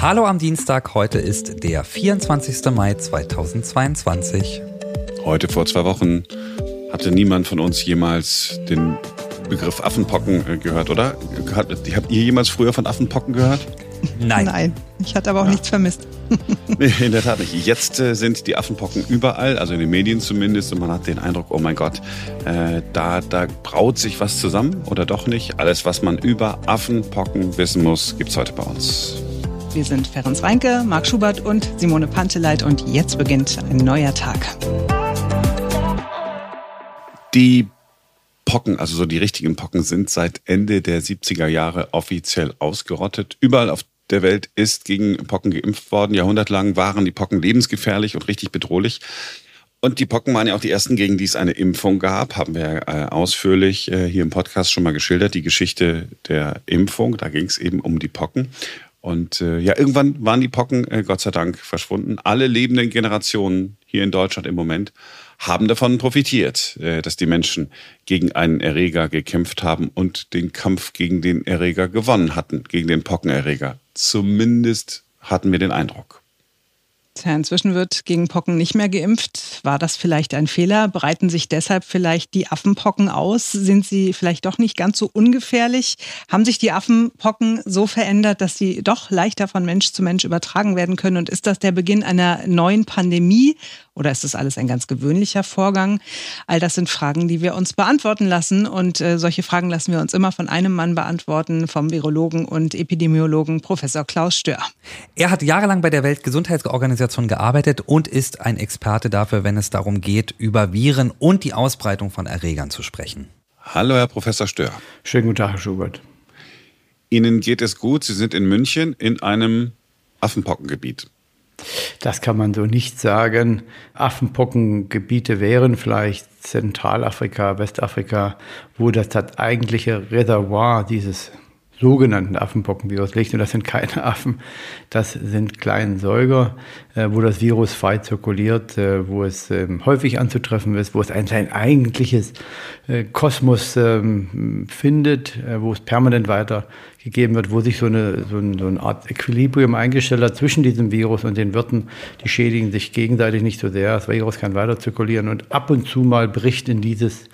Hallo am Dienstag, heute ist der 24. Mai 2022. Heute vor zwei Wochen hatte niemand von uns jemals den Begriff Affenpocken äh, gehört, oder? Habt ihr jemals früher von Affenpocken gehört? Nein. Nein, ich hatte aber auch ja. nichts vermisst. nee, in der Tat nicht. Jetzt äh, sind die Affenpocken überall, also in den Medien zumindest, und man hat den Eindruck, oh mein Gott, äh, da, da braut sich was zusammen oder doch nicht. Alles, was man über Affenpocken wissen muss, gibt's heute bei uns. Wir sind Ferenc Reinke, Marc Schubert und Simone Panteleit und jetzt beginnt ein neuer Tag. Die Pocken, also so die richtigen Pocken, sind seit Ende der 70er Jahre offiziell ausgerottet. Überall auf der Welt ist gegen Pocken geimpft worden. Jahrhundertelang waren die Pocken lebensgefährlich und richtig bedrohlich. Und die Pocken waren ja auch die ersten, gegen die es eine Impfung gab, haben wir äh, ausführlich äh, hier im Podcast schon mal geschildert, die Geschichte der Impfung. Da ging es eben um die Pocken. Und äh, ja, irgendwann waren die Pocken, äh, Gott sei Dank, verschwunden. Alle lebenden Generationen hier in Deutschland im Moment haben davon profitiert, äh, dass die Menschen gegen einen Erreger gekämpft haben und den Kampf gegen den Erreger gewonnen hatten, gegen den Pockenerreger. Zumindest hatten wir den Eindruck. Tja, inzwischen wird gegen Pocken nicht mehr geimpft. War das vielleicht ein Fehler? Breiten sich deshalb vielleicht die Affenpocken aus? Sind sie vielleicht doch nicht ganz so ungefährlich? Haben sich die Affenpocken so verändert, dass sie doch leichter von Mensch zu Mensch übertragen werden können? Und ist das der Beginn einer neuen Pandemie? Oder ist das alles ein ganz gewöhnlicher Vorgang? All das sind Fragen, die wir uns beantworten lassen. Und äh, solche Fragen lassen wir uns immer von einem Mann beantworten, vom Virologen und Epidemiologen Professor Klaus Stör. Er hat jahrelang bei der Weltgesundheitsorganisation gearbeitet und ist ein Experte dafür, wenn es darum geht, über Viren und die Ausbreitung von Erregern zu sprechen. Hallo, Herr Professor Stör. Schönen guten Tag, Herr Schubert. Ihnen geht es gut. Sie sind in München in einem Affenpockengebiet. Das kann man so nicht sagen. Affenpockengebiete wären vielleicht Zentralafrika, Westafrika, wo das, das eigentliche Reservoir dieses sogenannten Affenpockenvirus liegt. Und das sind keine Affen, das sind kleine Säuger, äh, wo das Virus frei zirkuliert, äh, wo es ähm, häufig anzutreffen ist, wo es ein, ein eigentliches äh, Kosmos ähm, findet, wo es permanent weitergegeben wird, wo sich so, eine, so eine Art Equilibrium eingestellt hat zwischen diesem Virus und den Wirten. Die schädigen sich gegenseitig nicht so sehr. Das Virus kann weiter zirkulieren und ab und zu mal bricht in dieses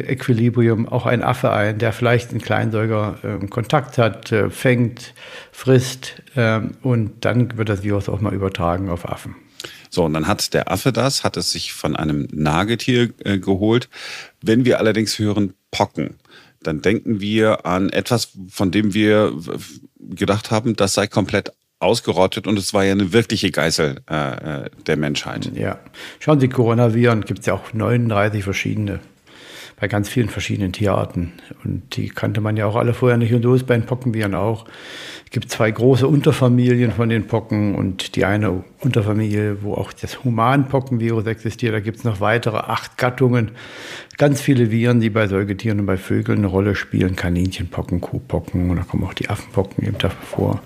Equilibrium auch ein Affe ein, der vielleicht einen Kleinsäuger äh, Kontakt hat, äh, fängt, frisst äh, und dann wird das Virus auch mal übertragen auf Affen. So, und dann hat der Affe das, hat es sich von einem Nagetier äh, geholt. Wenn wir allerdings hören Pocken, dann denken wir an etwas, von dem wir gedacht haben, das sei komplett ausgerottet und es war ja eine wirkliche Geißel äh, äh der Menschheit. Ja, schauen Sie, Coronaviren gibt es ja auch 39 verschiedene bei ganz vielen verschiedenen Tierarten. Und die kannte man ja auch alle vorher nicht. Und so ist bei den Pockenviren auch. Es gibt zwei große Unterfamilien von den Pocken und die eine Unterfamilie, wo auch das Humanpockenvirus existiert. Da gibt es noch weitere acht Gattungen. Ganz viele Viren, die bei Säugetieren und bei Vögeln eine Rolle spielen. Kaninchenpocken, Kuhpocken und da kommen auch die Affenpocken eben dafür vor.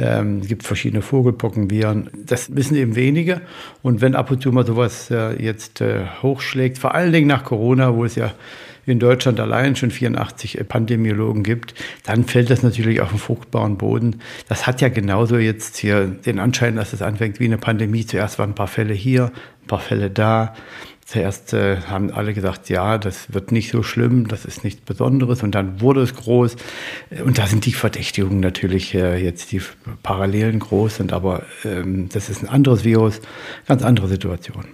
Ähm, es gibt verschiedene Vogelpockenviren. Das wissen eben wenige. Und wenn ab und zu mal sowas äh, jetzt äh, hochschlägt, vor allen Dingen nach Corona, wo es ja in Deutschland allein schon 84 äh, Pandemiologen gibt, dann fällt das natürlich auf den fruchtbaren Boden. Das hat ja genauso jetzt hier den Anschein, dass es anfängt wie eine Pandemie. Zuerst waren ein paar Fälle hier, ein paar Fälle da. Zuerst äh, haben alle gesagt, ja, das wird nicht so schlimm, das ist nichts Besonderes. Und dann wurde es groß. Und da sind die Verdächtigungen natürlich äh, jetzt die Parallelen groß sind, aber ähm, das ist ein anderes Virus, ganz andere Situation.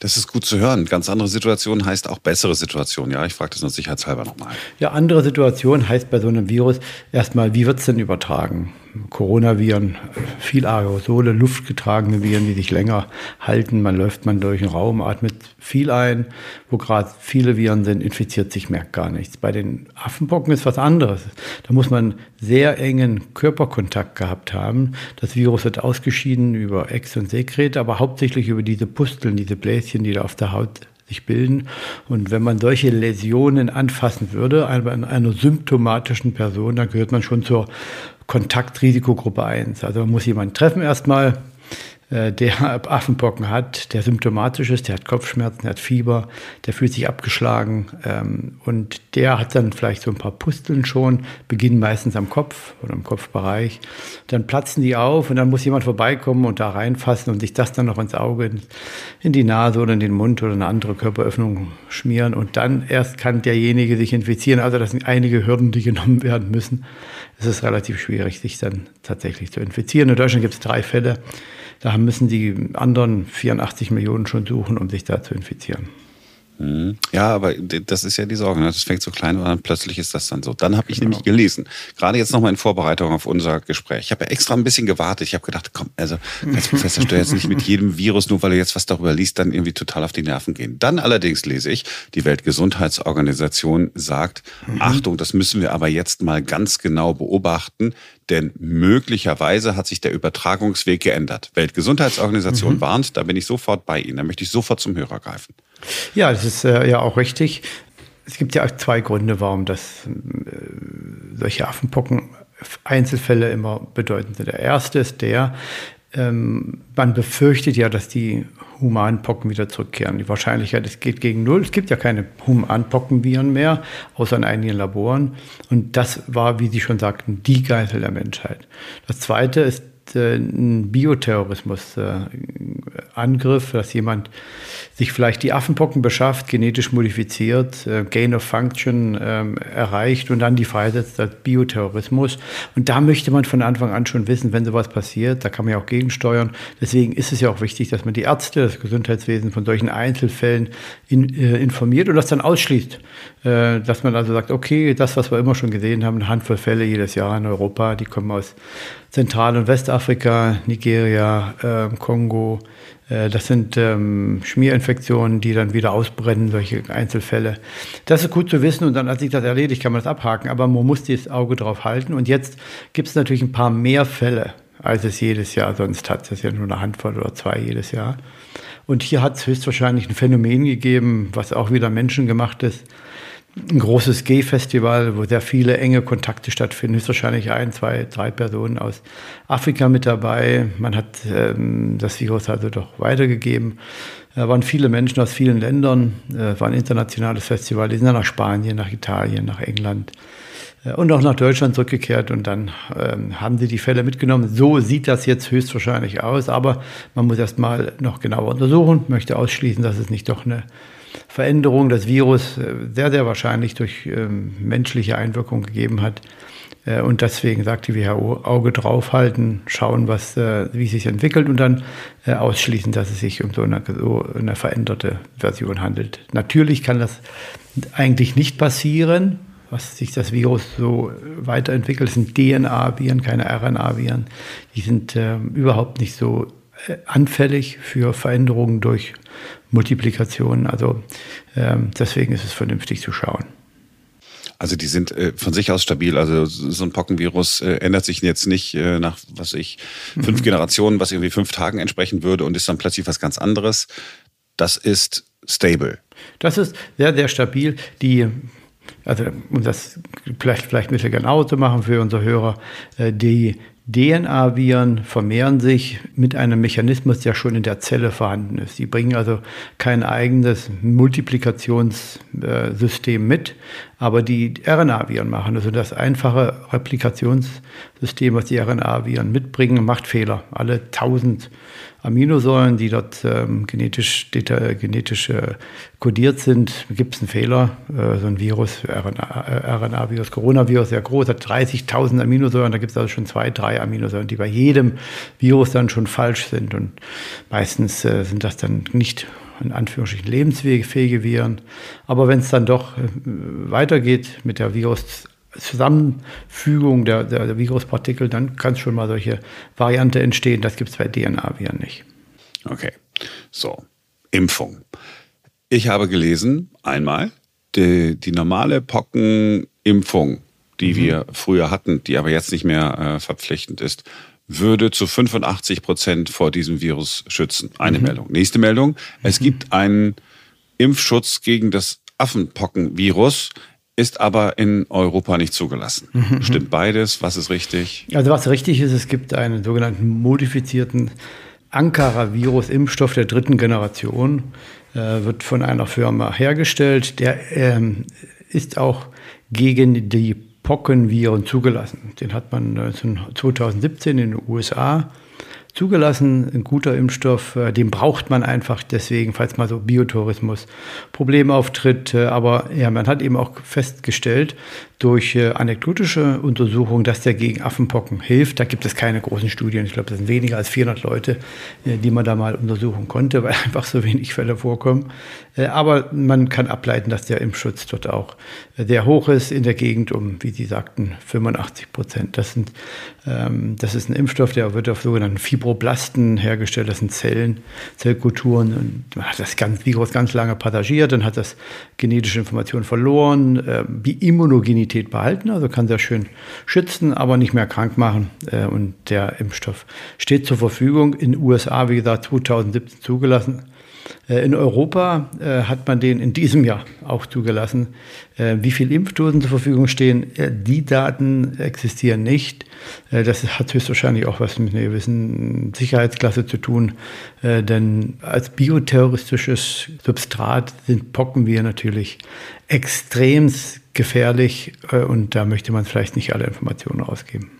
Das ist gut zu hören. Ganz andere Situation heißt auch bessere Situation. Ja, ich frage das nur sicherheitshalber nochmal. Ja, andere Situation heißt bei so einem Virus erstmal, wie wird es denn übertragen? Coronaviren, viel Aerosole, luftgetragene Viren, die sich länger halten. Man läuft man durch den Raum, atmet viel ein. Wo gerade viele Viren sind, infiziert sich, merkt gar nichts. Bei den Affenpocken ist was anderes. Da muss man sehr engen Körperkontakt gehabt haben. Das Virus wird ausgeschieden über Ex- und Sekret, aber hauptsächlich über diese Pusteln, diese Bläschen, die da auf der Haut sich bilden. Und wenn man solche Läsionen anfassen würde, an einer symptomatischen Person, dann gehört man schon zur Kontaktrisikogruppe 1. Also man muss jemanden treffen erstmal, der Affenpocken hat, der symptomatisch ist, der hat Kopfschmerzen, der hat Fieber, der fühlt sich abgeschlagen ähm, und der hat dann vielleicht so ein paar Pusteln schon, beginnen meistens am Kopf oder im Kopfbereich. Dann platzen die auf und dann muss jemand vorbeikommen und da reinfassen und sich das dann noch ins Auge, in die Nase oder in den Mund oder eine andere Körperöffnung schmieren und dann erst kann derjenige sich infizieren. Also das sind einige Hürden, die genommen werden müssen. Es ist relativ schwierig, sich dann tatsächlich zu infizieren. In Deutschland gibt es drei Fälle. Da müssen die anderen 84 Millionen schon suchen, um sich da zu infizieren. Mhm. Ja, aber das ist ja die Sorge. Ne? Das fängt so klein an, und plötzlich ist das dann so. Dann habe ich genau. nämlich gelesen, gerade jetzt nochmal in Vorbereitung auf unser Gespräch. Ich habe ja extra ein bisschen gewartet. Ich habe gedacht, komm, also als Professor Stör jetzt nicht mit jedem Virus, nur weil er jetzt was darüber liest, dann irgendwie total auf die Nerven gehen. Dann allerdings lese ich, die Weltgesundheitsorganisation sagt, mhm. Achtung, das müssen wir aber jetzt mal ganz genau beobachten, denn möglicherweise hat sich der Übertragungsweg geändert. Weltgesundheitsorganisation mhm. warnt, da bin ich sofort bei Ihnen. Da möchte ich sofort zum Hörer greifen. Ja, das ist äh, ja auch richtig. Es gibt ja zwei Gründe, warum das äh, solche Affenpocken Einzelfälle immer bedeutend sind. Der erste ist der, ähm, man befürchtet ja, dass die humanen Pocken wieder zurückkehren. Die Wahrscheinlichkeit es geht gegen null. Es gibt ja keine humanen Pockenviren mehr, außer in einigen Laboren. Und das war, wie Sie schon sagten, die Geißel der Menschheit. Das zweite ist äh, ein Bioterrorismus-Angriff, dass jemand sich vielleicht die Affenpocken beschafft, genetisch modifiziert, äh, Gain of Function ähm, erreicht und dann die freisetzt als Bioterrorismus. Und da möchte man von Anfang an schon wissen, wenn sowas passiert, da kann man ja auch gegensteuern. Deswegen ist es ja auch wichtig, dass man die Ärzte, das Gesundheitswesen von solchen Einzelfällen in, äh, informiert und das dann ausschließt. Äh, dass man also sagt, okay, das, was wir immer schon gesehen haben, eine Handvoll Fälle jedes Jahr in Europa, die kommen aus Zentral- und Westafrika, Nigeria, äh, Kongo. Das sind ähm, Schmierinfektionen, die dann wieder ausbrennen, solche Einzelfälle. Das ist gut zu wissen und dann hat sich das erledigt, kann man das abhaken, aber man muss das Auge drauf halten. Und jetzt gibt es natürlich ein paar mehr Fälle, als es jedes Jahr sonst hat. Das ist ja nur eine Handvoll oder zwei jedes Jahr. Und hier hat es höchstwahrscheinlich ein Phänomen gegeben, was auch wieder menschengemacht ist ein großes Gay-Festival, wo sehr viele enge Kontakte stattfinden. Ist wahrscheinlich ein, zwei, drei Personen aus Afrika mit dabei. Man hat ähm, das Virus also doch weitergegeben. Da waren viele Menschen aus vielen Ländern. Es war ein internationales Festival. Die sind dann nach Spanien, nach Italien, nach England äh, und auch nach Deutschland zurückgekehrt und dann ähm, haben sie die Fälle mitgenommen. So sieht das jetzt höchstwahrscheinlich aus, aber man muss erst mal noch genauer untersuchen, möchte ausschließen, dass es nicht doch eine Veränderung des Virus äh, sehr, sehr wahrscheinlich durch ähm, menschliche Einwirkung gegeben hat. Äh, und deswegen sagt die WHO, Auge draufhalten, schauen, was, äh, wie es sich entwickelt und dann ausschließen, dass es sich um so eine, so eine veränderte Version handelt. Natürlich kann das eigentlich nicht passieren, was sich das Virus so weiterentwickelt. Es sind DNA-Viren, keine RNA-Viren. Die sind äh, überhaupt nicht so anfällig für Veränderungen durch Multiplikation. Also ähm, deswegen ist es vernünftig zu schauen. Also die sind äh, von sich aus stabil. Also so ein Pockenvirus äh, ändert sich jetzt nicht äh, nach, was ich, fünf mhm. Generationen, was irgendwie fünf Tagen entsprechen würde und ist dann plötzlich was ganz anderes. Das ist stable. Das ist sehr, sehr stabil. Die also um das vielleicht, vielleicht ein bisschen genau zu machen für unsere Hörer, äh, die DNA-Viren vermehren sich mit einem Mechanismus, der schon in der Zelle vorhanden ist. Sie bringen also kein eigenes Multiplikationssystem mit, aber die RNA-Viren machen. Also das einfache Replikationssystem, was die RNA-Viren mitbringen, macht Fehler. Alle 1000 Aminosäuren, die dort ähm, genetisch, genetisch äh, kodiert sind, gibt es einen Fehler. Äh, so ein Virus, RNA-Virus, äh, Coronavirus, sehr groß, hat 30.000 Aminosäuren. Da gibt es also schon zwei, drei Aminosäuren, die bei jedem Virus dann schon falsch sind. Und meistens äh, sind das dann nicht in Anführungsstrichen lebensfähige Viren. Aber wenn es dann doch äh, weitergeht mit der Virus Zusammenfügung der, der, Viruspartikel, dann kann schon mal solche Variante entstehen. Das gibt es bei DNA-Viren nicht. Okay, so, Impfung. Ich habe gelesen, einmal, die, die normale Pockenimpfung, die mhm. wir früher hatten, die aber jetzt nicht mehr äh, verpflichtend ist, würde zu 85 Prozent vor diesem Virus schützen. Eine mhm. Meldung. Nächste Meldung. Es mhm. gibt einen Impfschutz gegen das Affenpockenvirus ist aber in Europa nicht zugelassen. Mhm. Stimmt beides? Was ist richtig? Also was richtig ist, es gibt einen sogenannten modifizierten Ankara-Virus-Impfstoff der dritten Generation, äh, wird von einer Firma hergestellt. Der ähm, ist auch gegen die Pockenviren zugelassen. Den hat man 2017 in den USA zugelassen, ein guter Impfstoff, äh, den braucht man einfach deswegen, falls mal so Biotourismus Problem auftritt. Äh, aber ja, man hat eben auch festgestellt durch äh, anekdotische Untersuchungen, dass der gegen Affenpocken hilft. Da gibt es keine großen Studien. Ich glaube, das sind weniger als 400 Leute, die man da mal untersuchen konnte, weil einfach so wenig Fälle vorkommen. Aber man kann ableiten, dass der Impfschutz dort auch sehr hoch ist in der Gegend um, wie Sie sagten, 85 Prozent. Das, sind, ähm, das ist ein Impfstoff, der wird auf sogenannten Fibroblasten hergestellt. Das sind Zellen, Zellkulturen. Und man hat das ganz, Virus ganz lange passagiert, dann hat das genetische Informationen verloren, äh, die Immunogenität behalten, also kann sehr schön schützen, aber nicht mehr krank machen. Äh, und der Impfstoff steht zur Verfügung. In den USA, wie gesagt, 2017 zugelassen. Äh, in Europa äh, hat man den in diesem Jahr auch zugelassen. Äh, wie viele Impfdosen zur Verfügung stehen, die Daten existieren nicht. Das hat höchstwahrscheinlich auch was mit einer gewissen Sicherheitsklasse zu tun, denn als bioterroristisches Substrat sind Pockenviren natürlich extrem gefährlich und da möchte man vielleicht nicht alle Informationen rausgeben.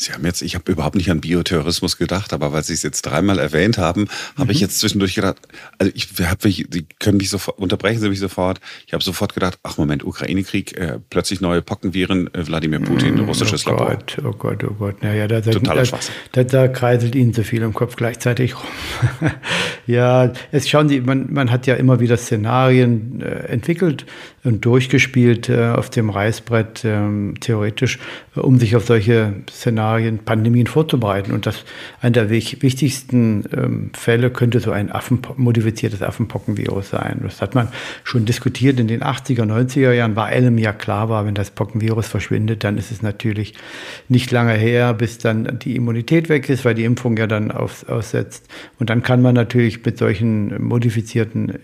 Sie haben jetzt, ich habe überhaupt nicht an Bioterrorismus gedacht, aber weil Sie es jetzt dreimal erwähnt haben, habe mhm. ich jetzt zwischendurch gedacht, also ich habe, Sie können mich sofort, unterbrechen Sie mich sofort. Ich habe sofort gedacht, ach Moment, Ukraine-Krieg, äh, plötzlich neue Pockenviren, äh, Wladimir Putin, mhm. russisches oh Labor. Gott, oh Gott, oh Gott. Naja, da, da, Totaler da, da, da kreiselt Ihnen zu viel im Kopf gleichzeitig rum. ja, es schauen Sie, man, man hat ja immer wieder Szenarien äh, entwickelt und durchgespielt äh, auf dem Reißbrett, ähm, theoretisch, um sich auf solche Szenarien Szenarien, Pandemien vorzubereiten. Und das einer der wichtigsten ähm, Fälle könnte so ein Affen, modifiziertes Affenpockenvirus sein. Das hat man schon diskutiert in den 80er, 90er Jahren, war allem ja klar war, wenn das Pockenvirus verschwindet, dann ist es natürlich nicht lange her, bis dann die Immunität weg ist, weil die Impfung ja dann auf, aussetzt. Und dann kann man natürlich mit solchen modifizierten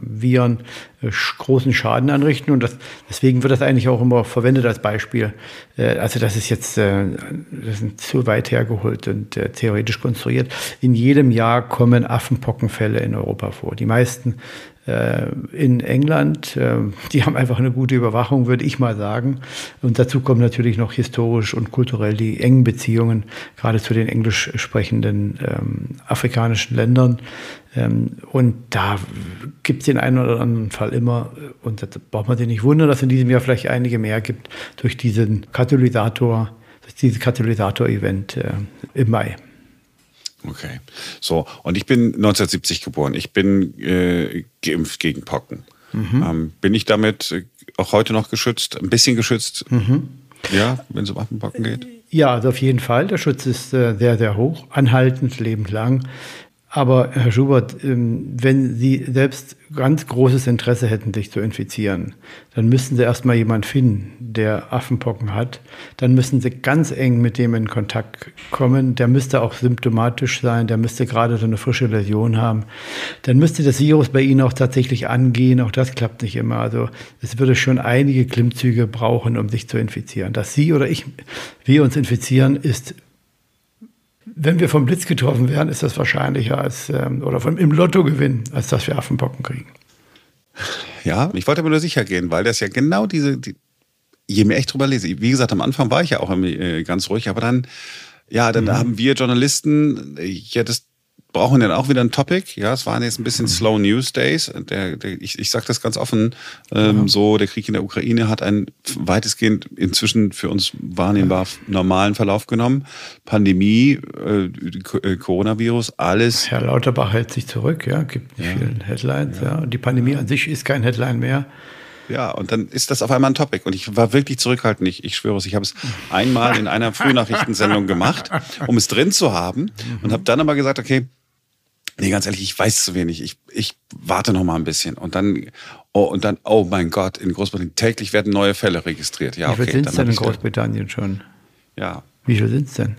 Viren äh, großen Schaden anrichten. Und das, deswegen wird das eigentlich auch immer verwendet als Beispiel. Äh, also das ist jetzt das ist zu weit hergeholt und theoretisch konstruiert. In jedem Jahr kommen Affenpockenfälle in Europa vor. Die meisten in England. Die haben einfach eine gute Überwachung, würde ich mal sagen. Und dazu kommen natürlich noch historisch und kulturell die engen Beziehungen, gerade zu den englisch sprechenden ähm, afrikanischen Ländern. Ähm, und da gibt es den einen oder anderen Fall immer, und da braucht man sich nicht wundern, dass es in diesem Jahr vielleicht einige mehr gibt durch diesen Katalysator, durch dieses Katalysator-Event äh, im Mai. Okay. So, und ich bin 1970 geboren. Ich bin äh, geimpft gegen Pocken. Mhm. Ähm, bin ich damit auch heute noch geschützt? Ein bisschen geschützt? Mhm. Ja, wenn es um Affenpocken geht? Ja, also auf jeden Fall. Der Schutz ist äh, sehr, sehr hoch, anhaltend, lebenslang. Aber Herr Schubert, ähm, wenn Sie selbst ganz großes Interesse hätten, sich zu infizieren, dann müssten Sie erstmal jemanden finden, der Affenpocken hat. Dann müssen Sie ganz eng mit dem in Kontakt kommen. Der müsste auch symptomatisch sein, der müsste gerade so eine frische Läsion haben. Dann müsste das Virus bei Ihnen auch tatsächlich angehen. Auch das klappt nicht immer. Also es würde schon einige Klimmzüge brauchen, um sich zu infizieren. Dass Sie oder ich, wir uns infizieren, ist wenn wir vom Blitz getroffen werden, ist das wahrscheinlicher als, ähm, oder vom, im Lotto gewinnen, als dass wir Affenpocken kriegen. Ja, ich wollte aber nur sicher gehen, weil das ja genau diese, die, je mehr ich drüber lese, wie gesagt, am Anfang war ich ja auch äh, ganz ruhig, aber dann, ja, dann mhm. haben wir Journalisten ja das brauchen dann auch wieder ein Topic. Ja, es waren jetzt ein bisschen mhm. Slow News Days. Der, der, ich ich sage das ganz offen, ähm, ja. so der Krieg in der Ukraine hat einen weitestgehend inzwischen für uns wahrnehmbar normalen Verlauf genommen. Pandemie, äh, äh, Coronavirus, alles. Herr Lauterbach hält sich zurück, ja, gibt nicht ja. viele Headlines. Ja. ja. Und die Pandemie an sich ist kein Headline mehr. Ja, und dann ist das auf einmal ein Topic. Und ich war wirklich zurückhaltend. Ich, ich schwöre es, ich habe es einmal in einer Frühnachrichtensendung gemacht, um es drin zu haben. Und habe dann aber gesagt, okay, Nee, ganz ehrlich, ich weiß zu wenig. Ich, ich warte noch mal ein bisschen. Und dann, oh, und dann, oh mein Gott, in Großbritannien täglich werden neue Fälle registriert. Ja, Wie viel okay, sind es denn in Großbritannien schon? Ja. Wie viel sind es denn?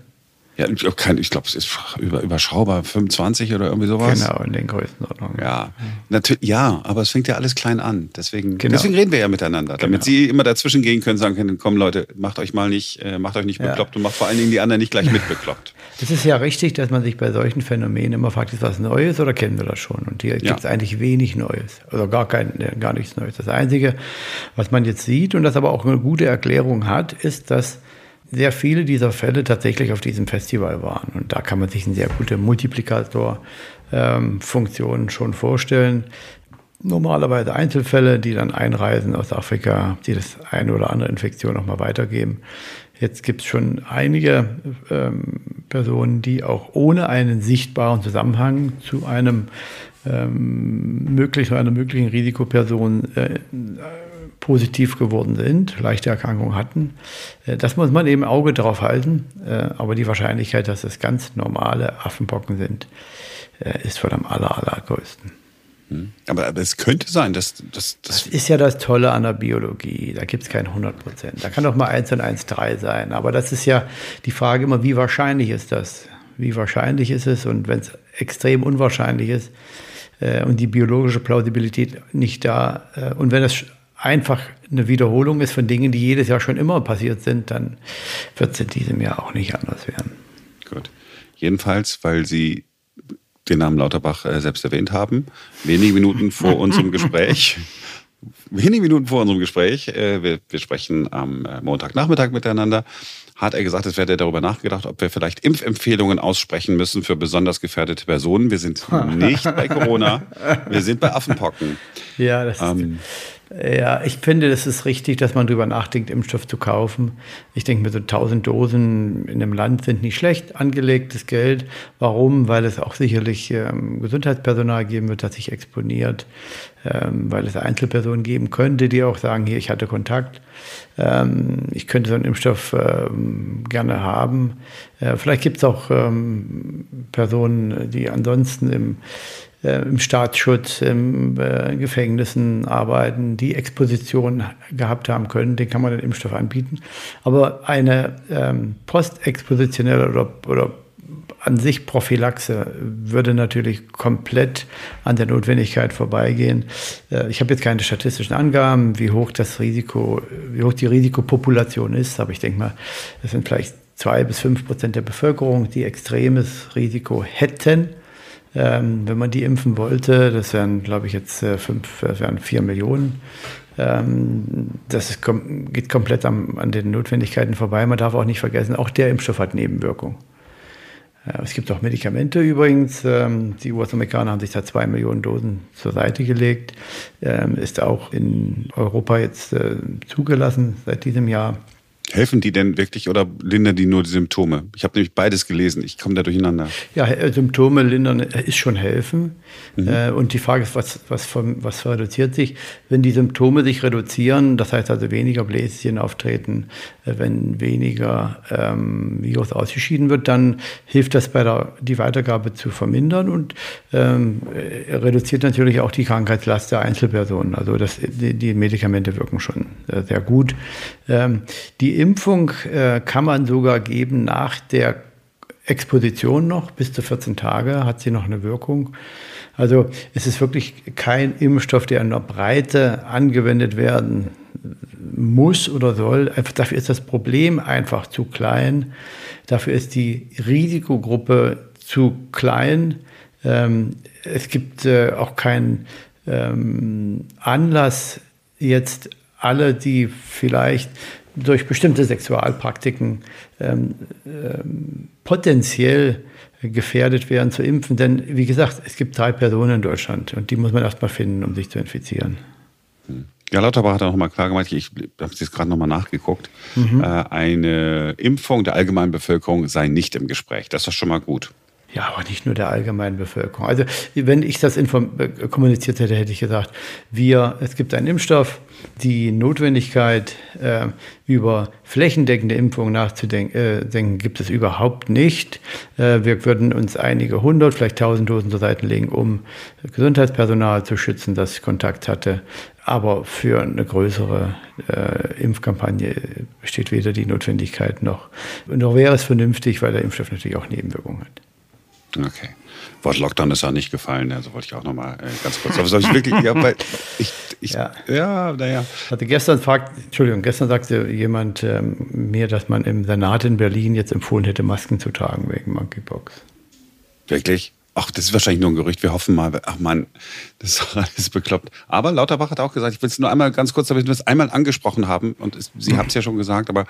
Ja, ich glaube, glaub, es ist über, überschaubar, 25 oder irgendwie sowas. Genau, in den Größenordnungen. Ja, natürlich, ja, aber es fängt ja alles klein an. Deswegen, genau. deswegen reden wir ja miteinander, damit genau. Sie immer dazwischen gehen können, sagen können, komm Leute, macht euch mal nicht, äh, macht euch nicht ja. bekloppt und macht vor allen Dingen die anderen nicht gleich mitbekloppt. Es ist ja richtig, dass man sich bei solchen Phänomenen immer fragt, ist was Neues oder kennen wir das schon? Und hier ja. gibt es eigentlich wenig Neues, also gar, kein, gar nichts Neues. Das Einzige, was man jetzt sieht und das aber auch eine gute Erklärung hat, ist, dass sehr viele dieser Fälle tatsächlich auf diesem Festival waren. Und da kann man sich eine sehr gute Multiplikatorfunktion ähm, schon vorstellen. Normalerweise Einzelfälle, die dann einreisen aus Afrika, die das eine oder andere Infektion nochmal weitergeben. Jetzt gibt es schon einige ähm, Personen, die auch ohne einen sichtbaren Zusammenhang zu einem ähm, möglichen, einer möglichen Risikoperson äh, positiv geworden sind, leichte Erkrankungen hatten. Äh, das muss man eben Auge drauf halten. Äh, aber die Wahrscheinlichkeit, dass es ganz normale Affenpocken sind, äh, ist von am aller, allergrößten. Hm. Aber, aber, es könnte sein, dass, dass, dass. Das ist ja das Tolle an der Biologie. Da gibt es kein 100 Prozent. Da kann doch mal 1 und 1 3 sein. Aber das ist ja die Frage immer, wie wahrscheinlich ist das? Wie wahrscheinlich ist es? Und wenn es extrem unwahrscheinlich ist äh, und die biologische Plausibilität nicht da, äh, und wenn es einfach eine Wiederholung ist von Dingen, die jedes Jahr schon immer passiert sind, dann wird es in diesem Jahr auch nicht anders werden. Gut. Jedenfalls, weil Sie den Namen Lauterbach äh, selbst erwähnt haben, wenige Minuten vor unserem Gespräch, wenige Minuten vor unserem Gespräch, wir, wir, sprechen am äh, Montagnachmittag miteinander, hat er gesagt, es werde darüber nachgedacht, ob wir vielleicht Impfempfehlungen aussprechen müssen für besonders gefährdete Personen. Wir sind nicht bei Corona, wir sind bei Affenpocken. Ja, das ähm, ist ja, ich finde, es ist richtig, dass man darüber nachdenkt, Impfstoff zu kaufen. Ich denke mir, so 1000 Dosen in einem Land sind nicht schlecht angelegtes Geld. Warum? Weil es auch sicherlich ähm, Gesundheitspersonal geben wird, das sich exponiert, ähm, weil es Einzelpersonen geben könnte, die auch sagen, hier, ich hatte Kontakt, ähm, ich könnte so einen Impfstoff ähm, gerne haben. Äh, vielleicht gibt es auch ähm, Personen, die ansonsten im äh, im Staatsschutz, in äh, Gefängnissen arbeiten, die Exposition gehabt haben können, den kann man den Impfstoff anbieten. Aber eine ähm, postexpositionelle oder, oder an sich Prophylaxe würde natürlich komplett an der Notwendigkeit vorbeigehen. Äh, ich habe jetzt keine statistischen Angaben, wie hoch das Risiko, wie hoch die Risikopopulation ist, aber ich denke mal, es sind vielleicht zwei bis fünf Prozent der Bevölkerung, die extremes Risiko hätten. Ähm, wenn man die impfen wollte, das wären, glaube ich, jetzt äh, fünf, das wären vier Millionen. Ähm, das ist, geht komplett am, an den Notwendigkeiten vorbei. Man darf auch nicht vergessen, auch der Impfstoff hat Nebenwirkungen. Äh, es gibt auch Medikamente übrigens. Ähm, die US-Amerikaner haben sich da zwei Millionen Dosen zur Seite gelegt. Ähm, ist auch in Europa jetzt äh, zugelassen seit diesem Jahr. Helfen die denn wirklich oder lindern die nur die Symptome? Ich habe nämlich beides gelesen. Ich komme da durcheinander. Ja, äh, Symptome lindern äh, ist schon helfen. Mhm. Äh, und die Frage ist, was, was, was reduziert sich? Wenn die Symptome sich reduzieren, das heißt also weniger Bläschen auftreten, wenn weniger ähm, Virus ausgeschieden wird, dann hilft das bei der die Weitergabe zu vermindern und ähm, reduziert natürlich auch die Krankheitslast der Einzelpersonen. Also das, die, die Medikamente wirken schon sehr gut. Ähm, die Impfung äh, kann man sogar geben nach der Exposition noch, bis zu 14 Tage hat sie noch eine Wirkung. Also es ist wirklich kein Impfstoff, der in der Breite angewendet werden muss oder soll. Einfach dafür ist das Problem einfach zu klein. Dafür ist die Risikogruppe zu klein. Ähm, es gibt äh, auch keinen ähm, Anlass, jetzt alle, die vielleicht durch bestimmte Sexualpraktiken ähm, ähm, potenziell gefährdet werden zu impfen. Denn wie gesagt, es gibt drei Personen in Deutschland und die muss man erstmal finden, um sich zu infizieren. Hm. Ja, Lauterbach hat auch nochmal klar gemacht, ich habe es jetzt gerade nochmal nachgeguckt, mhm. äh, eine Impfung der allgemeinen Bevölkerung sei nicht im Gespräch. Das ist schon mal gut. Ja, aber nicht nur der allgemeinen Bevölkerung. Also wenn ich das kommuniziert hätte, hätte ich gesagt, wir, es gibt einen Impfstoff, die Notwendigkeit, äh, über flächendeckende Impfungen nachzudenken, äh, gibt es überhaupt nicht. Äh, wir würden uns einige hundert, vielleicht tausend Dosen zur Seite legen, um Gesundheitspersonal zu schützen, das Kontakt hatte. Aber für eine größere äh, Impfkampagne besteht weder die Notwendigkeit noch, noch wäre es vernünftig, weil der Impfstoff natürlich auch Nebenwirkungen hat. Okay. Wort Lockdown ist auch nicht gefallen, also wollte ich auch nochmal äh, ganz kurz. Aber soll ich wirklich, ja, weil ich, ich ja, ja naja. Hatte gestern fragt, Entschuldigung, gestern sagte jemand ähm, mir, dass man im Senat in Berlin jetzt empfohlen hätte, Masken zu tragen wegen Monkeypox. Wirklich? Ach, das ist wahrscheinlich nur ein Gerücht. Wir hoffen mal. Ach man, das ist alles bekloppt. Aber Lauterbach hat auch gesagt, ich will es nur einmal ganz kurz, damit wir es einmal angesprochen haben. Und es, Sie haben es ja schon gesagt, aber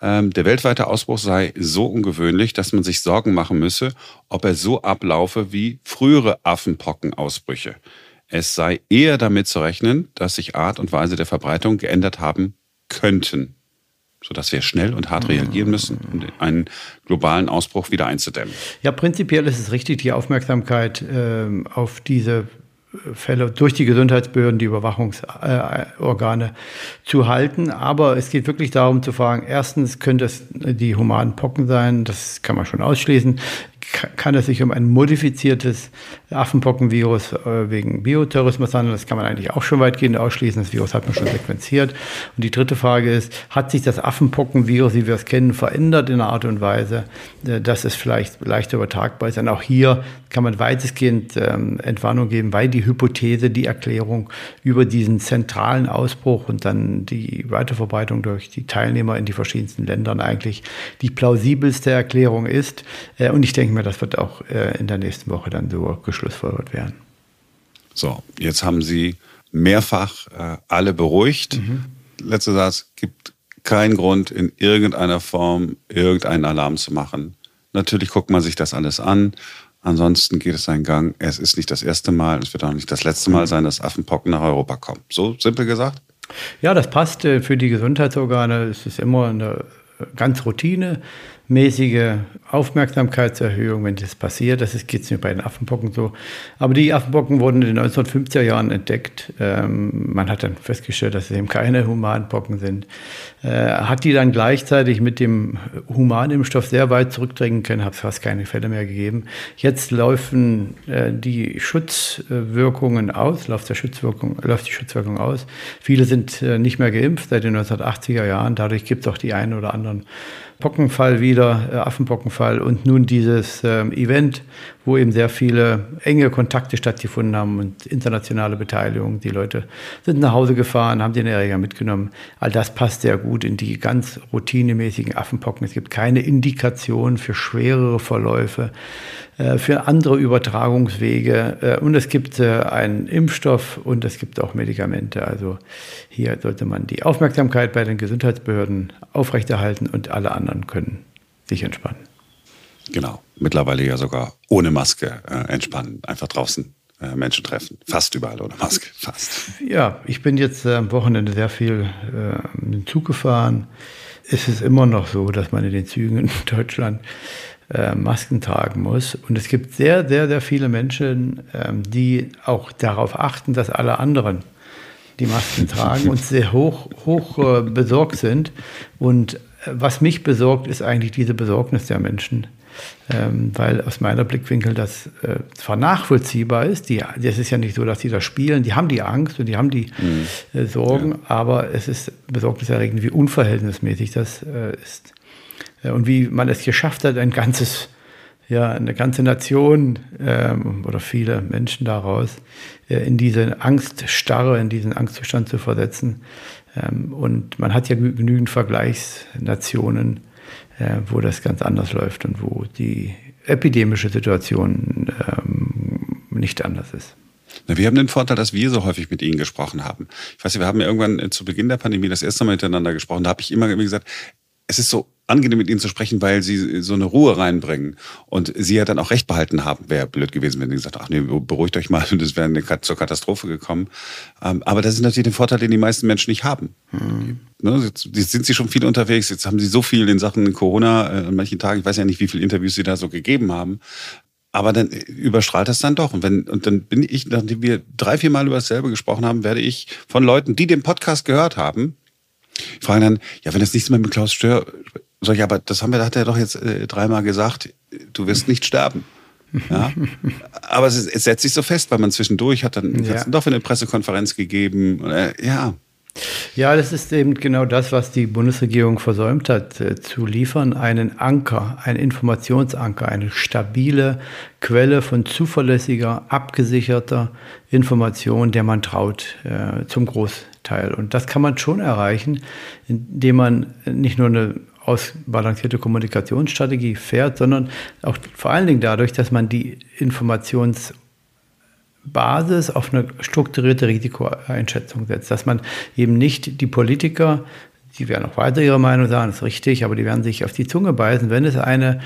ähm, der weltweite Ausbruch sei so ungewöhnlich, dass man sich Sorgen machen müsse, ob er so ablaufe wie frühere Affenpockenausbrüche. Es sei eher damit zu rechnen, dass sich Art und Weise der Verbreitung geändert haben könnten sodass wir schnell und hart reagieren müssen, um einen globalen Ausbruch wieder einzudämmen. Ja, prinzipiell ist es richtig, die Aufmerksamkeit äh, auf diese Fälle durch die Gesundheitsbehörden, die Überwachungsorgane äh, zu halten. Aber es geht wirklich darum zu fragen, erstens könnte es die humanen Pocken sein, das kann man schon ausschließen kann es sich um ein modifiziertes Affenpockenvirus äh, wegen Bioterrorismus handeln. Das kann man eigentlich auch schon weitgehend ausschließen. Das Virus hat man schon sequenziert. Und die dritte Frage ist, hat sich das Affenpockenvirus, wie wir es kennen, verändert in einer Art und Weise, äh, dass es vielleicht leichter übertragbar ist? Und auch hier kann man weitestgehend ähm, Entwarnung geben, weil die Hypothese, die Erklärung über diesen zentralen Ausbruch und dann die Weiterverbreitung durch die Teilnehmer in die verschiedensten Ländern eigentlich die plausibelste Erklärung ist. Äh, und ich denke mir, das wird auch äh, in der nächsten Woche dann so geschlussfolgert werden. So, jetzt haben Sie mehrfach äh, alle beruhigt. Mhm. Letzter Satz, gibt keinen Grund, in irgendeiner Form irgendeinen Alarm zu machen. Natürlich guckt man sich das alles an. Ansonsten geht es seinen Gang. Es ist nicht das erste Mal, es wird auch nicht das letzte Mal sein, dass Affenpocken nach Europa kommen. So simpel gesagt? Ja, das passt. Äh, für die Gesundheitsorgane Es ist immer eine ganz Routine mäßige Aufmerksamkeitserhöhung, wenn das passiert. Das geht mir bei den Affenpocken so. Aber die Affenpocken wurden in den 1950er Jahren entdeckt. Ähm, man hat dann festgestellt, dass es eben keine Humanpocken sind. Äh, hat die dann gleichzeitig mit dem Humanimpfstoff sehr weit zurückdrängen können, hat es fast keine Fälle mehr gegeben. Jetzt laufen äh, die Schutzwirkungen aus, läuft, der Schutzwirkung, läuft die Schutzwirkung aus. Viele sind äh, nicht mehr geimpft seit den 1980er Jahren. Dadurch gibt es auch die einen oder anderen Pockenfall wieder, äh, Affenpockenfall und nun dieses äh, Event, wo eben sehr viele enge Kontakte stattgefunden haben und internationale Beteiligung. Die Leute sind nach Hause gefahren, haben den Erreger mitgenommen. All das passt sehr gut in die ganz routinemäßigen Affenpocken. Es gibt keine Indikation für schwerere Verläufe, äh, für andere Übertragungswege äh, und es gibt äh, einen Impfstoff und es gibt auch Medikamente. Also hier sollte man die Aufmerksamkeit bei den Gesundheitsbehörden aufrechterhalten und alle anderen können sich entspannen. Genau, mittlerweile ja sogar ohne Maske äh, entspannen, einfach draußen äh, Menschen treffen. Fast überall ohne Maske, fast. Ja, ich bin jetzt äh, am Wochenende sehr viel äh, dem Zug gefahren. Es ist immer noch so, dass man in den Zügen in Deutschland äh, Masken tragen muss. Und es gibt sehr, sehr, sehr viele Menschen, ähm, die auch darauf achten, dass alle anderen die Masken tragen und sehr hoch, hoch äh, besorgt sind. Und was mich besorgt, ist eigentlich diese Besorgnis der Menschen ähm, weil aus meiner Blickwinkel das äh, zwar nachvollziehbar ist, die, das ist ja nicht so, dass die da spielen, die haben die Angst und die haben die mhm. äh, Sorgen, ja. aber es ist besorgniserregend, wie unverhältnismäßig das äh, ist. Äh, und wie man es geschafft hat, ein ganzes, ja, eine ganze Nation ähm, oder viele Menschen daraus äh, in diese Angststarre, in diesen Angstzustand zu versetzen. Ähm, und man hat ja genügend Vergleichsnationen, äh, wo das ganz anders läuft und wo die epidemische Situation ähm, nicht anders ist. Na, wir haben den Vorteil, dass wir so häufig mit Ihnen gesprochen haben. Ich weiß nicht, wir haben ja irgendwann äh, zu Beginn der Pandemie das erste Mal miteinander gesprochen. Da habe ich immer gesagt, es ist so angenehm mit ihnen zu sprechen, weil sie so eine Ruhe reinbringen. Und sie ja dann auch recht behalten haben. Wäre blöd gewesen, wenn sie gesagt ach nee, beruhigt euch mal und es wäre zur Katastrophe gekommen. Ähm, aber das ist natürlich der Vorteil, den die meisten Menschen nicht haben. Mhm. Jetzt sind sie schon viel unterwegs, jetzt haben sie so viel in Sachen Corona äh, an manchen Tagen, ich weiß ja nicht, wie viele Interviews sie da so gegeben haben. aber dann überstrahlt das dann doch. Und, wenn, und dann bin ich, nachdem wir drei, vier Mal über dasselbe gesprochen haben, werde ich von Leuten, die den Podcast gehört haben, fragen dann, ja, wenn das nichts mehr mit Klaus Stör, sag ich, aber das haben wir, hat er doch jetzt äh, dreimal gesagt, du wirst nicht sterben. Ja? Aber es, es, setzt sich so fest, weil man zwischendurch hat dann ja. doch eine Pressekonferenz gegeben. Äh, ja, ja, das ist eben genau das, was die Bundesregierung versäumt hat, äh, zu liefern, einen Anker, einen Informationsanker, eine stabile Quelle von zuverlässiger, abgesicherter Information, der man traut, äh, zum Großteil. Und das kann man schon erreichen, indem man nicht nur eine ausbalancierte Kommunikationsstrategie fährt, sondern auch vor allen Dingen dadurch, dass man die Informations- Basis auf eine strukturierte Risikoeinschätzung setzt, dass man eben nicht die Politiker, die werden auch weiter ihre Meinung sagen, ist richtig, aber die werden sich auf die Zunge beißen, wenn es eine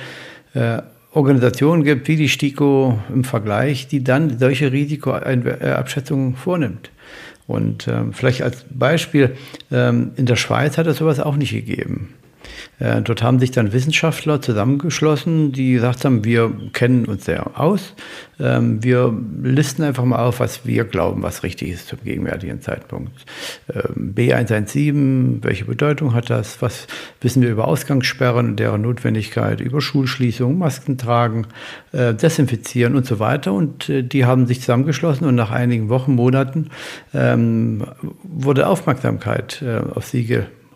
äh, Organisation gibt, wie die STIKO im Vergleich, die dann solche Risikoabschätzungen vornimmt. Und ähm, vielleicht als Beispiel, ähm, in der Schweiz hat es sowas auch nicht gegeben. Äh, dort haben sich dann Wissenschaftler zusammengeschlossen, die gesagt haben, wir kennen uns sehr aus. Ähm, wir listen einfach mal auf, was wir glauben, was richtig ist zum gegenwärtigen Zeitpunkt. Ähm, B117, welche Bedeutung hat das? Was wissen wir über Ausgangssperren und deren Notwendigkeit, über Schulschließungen, Masken tragen, äh, desinfizieren und so weiter. Und äh, die haben sich zusammengeschlossen und nach einigen Wochen, Monaten ähm, wurde Aufmerksamkeit auf sie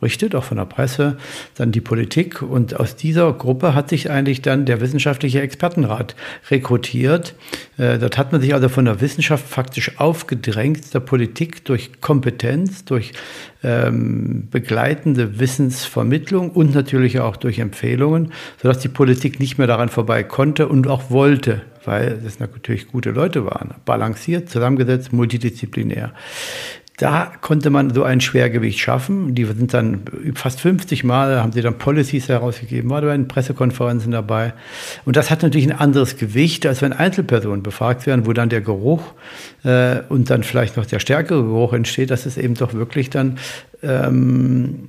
berichtet, auch von der Presse, dann die Politik. Und aus dieser Gruppe hat sich eigentlich dann der wissenschaftliche Expertenrat rekrutiert. Äh, dort hat man sich also von der Wissenschaft faktisch aufgedrängt, der Politik durch Kompetenz, durch ähm, begleitende Wissensvermittlung und natürlich auch durch Empfehlungen, sodass die Politik nicht mehr daran vorbei konnte und auch wollte, weil es natürlich gute Leute waren, balanciert, zusammengesetzt, multidisziplinär. Da konnte man so ein Schwergewicht schaffen. Die sind dann fast 50 Mal, haben sie dann Policies herausgegeben, war bei den Pressekonferenzen dabei. Und das hat natürlich ein anderes Gewicht, als wenn Einzelpersonen befragt werden, wo dann der Geruch äh, und dann vielleicht noch der stärkere Geruch entsteht. Das ist eben doch wirklich dann ähm,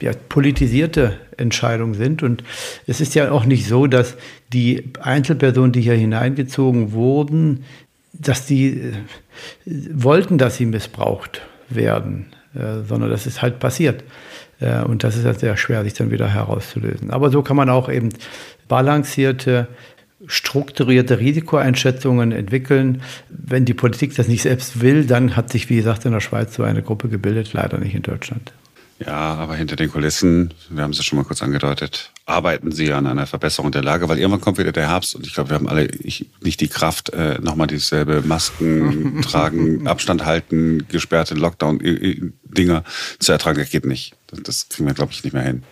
ja, politisierte Entscheidungen sind. Und es ist ja auch nicht so, dass die Einzelpersonen, die hier hineingezogen wurden, dass die äh, wollten, dass sie missbraucht werden, äh, sondern das ist halt passiert. Äh, und das ist halt sehr schwer, sich dann wieder herauszulösen. Aber so kann man auch eben balancierte, strukturierte Risikoeinschätzungen entwickeln. Wenn die Politik das nicht selbst will, dann hat sich, wie gesagt, in der Schweiz so eine Gruppe gebildet, leider nicht in Deutschland. Ja, aber hinter den Kulissen, wir haben es ja schon mal kurz angedeutet, arbeiten Sie an einer Verbesserung der Lage, weil irgendwann kommt wieder der Herbst und ich glaube, wir haben alle nicht die Kraft, äh, nochmal dieselbe Masken tragen, Abstand halten, gesperrte Lockdown-Dinger zu ertragen. Das geht nicht. Das kriegen wir, glaube ich, nicht mehr hin.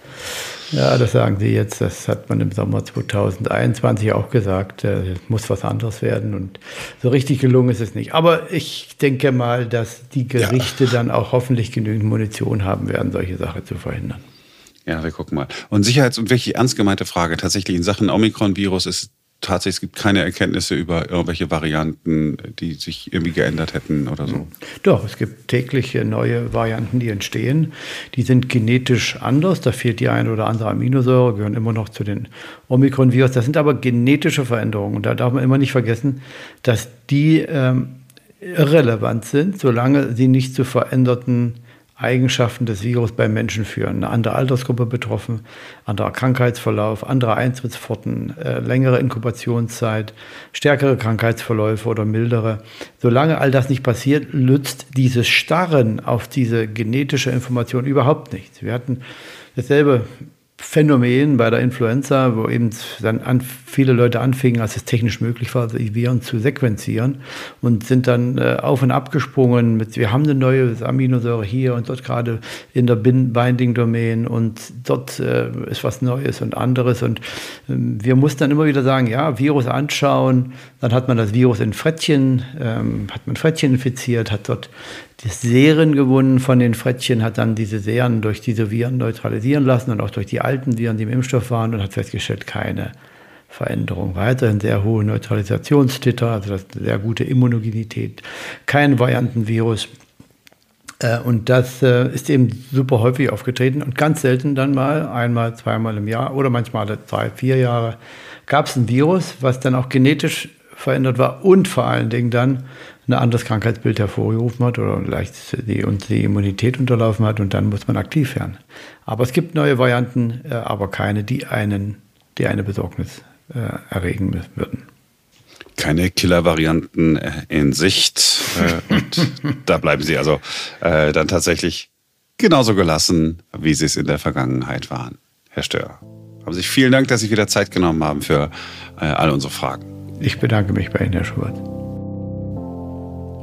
Ja, das sagen Sie jetzt. Das hat man im Sommer 2021 auch gesagt. Äh, es muss was anderes werden. Und so richtig gelungen ist es nicht. Aber ich denke mal, dass die Gerichte ja. dann auch hoffentlich genügend Munition haben werden, solche Sachen zu verhindern. Ja, wir gucken mal. Und Sicherheits- und wirklich ernst gemeinte Frage. Tatsächlich in Sachen Omikron-Virus ist tatsächlich, es gibt keine Erkenntnisse über irgendwelche Varianten, die sich irgendwie geändert hätten oder so. Doch, es gibt täglich neue Varianten, die entstehen. Die sind genetisch anders. Da fehlt die eine oder andere Aminosäure, gehören immer noch zu den Omikron-Virus. Das sind aber genetische Veränderungen. Und da darf man immer nicht vergessen, dass die ähm, irrelevant sind, solange sie nicht zu veränderten Eigenschaften des Virus beim Menschen führen. Eine andere Altersgruppe betroffen, anderer Krankheitsverlauf, andere Eintrittspforten, äh, längere Inkubationszeit, stärkere Krankheitsverläufe oder mildere. Solange all das nicht passiert, nützt dieses Starren auf diese genetische Information überhaupt nichts. Wir hatten dasselbe Phänomen bei der Influenza, wo eben dann an, viele Leute anfingen, als es technisch möglich war, die Viren zu sequenzieren und sind dann äh, auf und ab gesprungen mit, wir haben eine neue Aminosäure hier und dort gerade in der Binding-Domain und dort äh, ist was Neues und anderes. Und äh, wir mussten dann immer wieder sagen, ja, Virus anschauen, dann hat man das Virus in Frettchen, ähm, hat man Frettchen infiziert, hat dort die Serien gewonnen von den Frettchen, hat dann diese Serien durch diese Viren neutralisieren lassen und auch durch die alten Viren, die im Impfstoff waren und hat festgestellt, keine Veränderung. Weiterhin sehr hohe Neutralisationstitter, also das sehr gute Immunogenität, kein Variantenvirus. Äh, und das äh, ist eben super häufig aufgetreten und ganz selten dann mal, einmal, zweimal im Jahr oder manchmal alle drei, vier Jahre, gab es ein Virus, was dann auch genetisch verändert war und vor allen Dingen dann ein anderes Krankheitsbild hervorgerufen hat oder leicht die, uns die Immunität unterlaufen hat und dann muss man aktiv werden. Aber es gibt neue Varianten, äh, aber keine, die einen, die eine Besorgnis äh, erregen würden. Keine Killer-Varianten äh, in Sicht. Äh, und da bleiben Sie also dann tatsächlich genauso gelassen, wie Sie es in der Vergangenheit waren. Herr Stör, haben Sie vielen Dank, dass Sie wieder Zeit genommen haben für alle unsere Fragen. Ich bedanke mich bei Ihnen, Herr Schubert.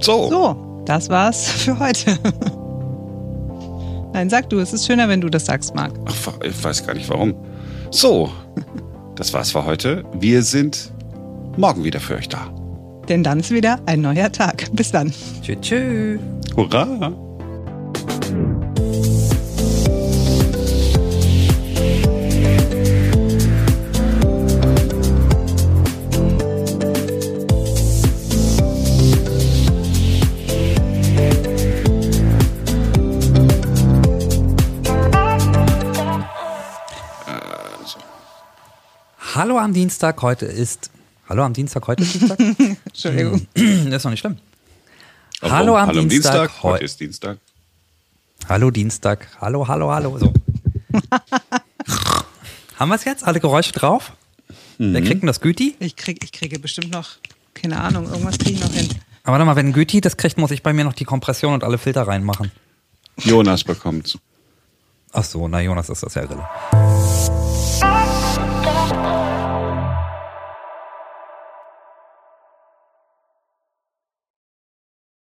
So. So, das war's für heute. Nein, sag du, es ist schöner, wenn du das sagst, Marc. Ach, ich weiß gar nicht warum. So, das war's für heute. Wir sind morgen wieder für euch da. Denn dann ist wieder ein neuer Tag. Bis dann. Tschüss. Tschüss. Hurra! Hallo am Dienstag, heute ist. Hallo am Dienstag, heute ist Dienstag? Entschuldigung. Das ist noch nicht schlimm. Aber Hallo am hallo Dienstag. Dienstag. Heute ist Dienstag. Hallo Dienstag. Hallo, hallo, hallo. So. Haben wir es jetzt? Alle Geräusche drauf? Mhm. Wer kriegt denn das Güti? Ich, krieg, ich kriege bestimmt noch, keine Ahnung, irgendwas kriege ich noch hin. Aber warte mal, wenn Güti das kriegt, muss ich bei mir noch die Kompression und alle Filter reinmachen. Jonas bekommt's. Ach so, na Jonas ist das ja irre.